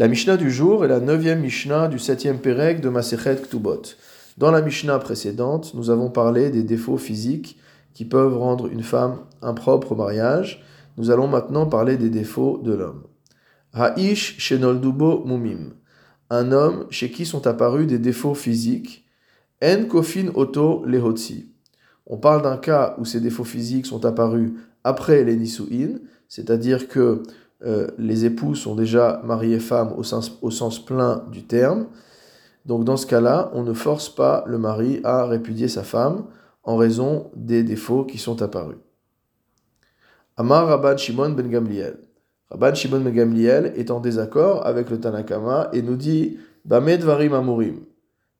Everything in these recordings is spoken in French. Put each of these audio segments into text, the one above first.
La Mishnah du jour est la neuvième Mishnah du septième Pérec de Masechet Ktubot. Dans la Mishnah précédente, nous avons parlé des défauts physiques qui peuvent rendre une femme impropre au mariage. Nous allons maintenant parler des défauts de l'homme. Ha'ish shenoldubo mumim. Un homme chez qui sont apparus des défauts physiques. En kofin oto lehotzi. On parle d'un cas où ces défauts physiques sont apparus après les nisuin, c'est-à-dire que euh, les époux sont déjà mariés femmes au sens, au sens plein du terme. Donc dans ce cas-là, on ne force pas le mari à répudier sa femme en raison des défauts qui sont apparus. Amar Rabban Shimon ben Gamliel. Rabban Shimon ben Gamliel est en désaccord avec le Tanakama et nous dit Bamed varim amurim.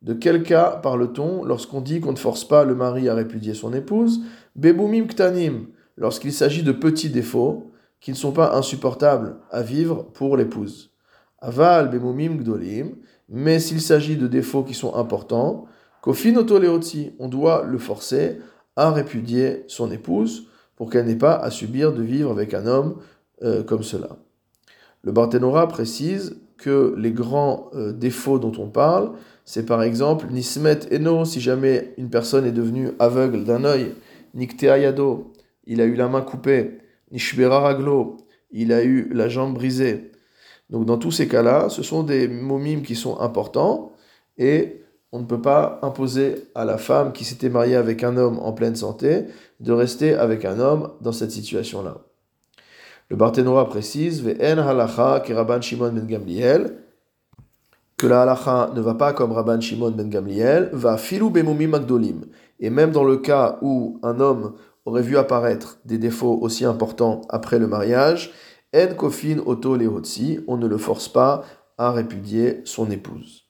De quel cas parle-t-on lorsqu'on dit qu'on ne force pas le mari à répudier son épouse? Bebumim ktanim, lorsqu'il s'agit de petits défauts qui ne sont pas insupportables à vivre pour l'épouse. Aval bemumim gdolim, mais s'il s'agit de défauts qui sont importants, kofin otoleotzi, on doit le forcer à répudier son épouse pour qu'elle n'ait pas à subir de vivre avec un homme euh, comme cela. Le Barthénora précise que les grands euh, défauts dont on parle, c'est par exemple Nismet Eno, si jamais une personne est devenue aveugle d'un œil, Nikteayado, il a eu la main coupée, Nishbera Raglo, il a eu la jambe brisée. Donc dans tous ces cas-là, ce sont des momimes qui sont importants et on ne peut pas imposer à la femme qui s'était mariée avec un homme en pleine santé de rester avec un homme dans cette situation-là. Le Barthénora précise ben que la halacha ne va pas comme Rabban Shimon ben Gamliel, va filou bemumim magdolim. Et même dans le cas où un homme aurait vu apparaître des défauts aussi importants après le mariage, en kofin auto lehotsi, on ne le force pas à répudier son épouse.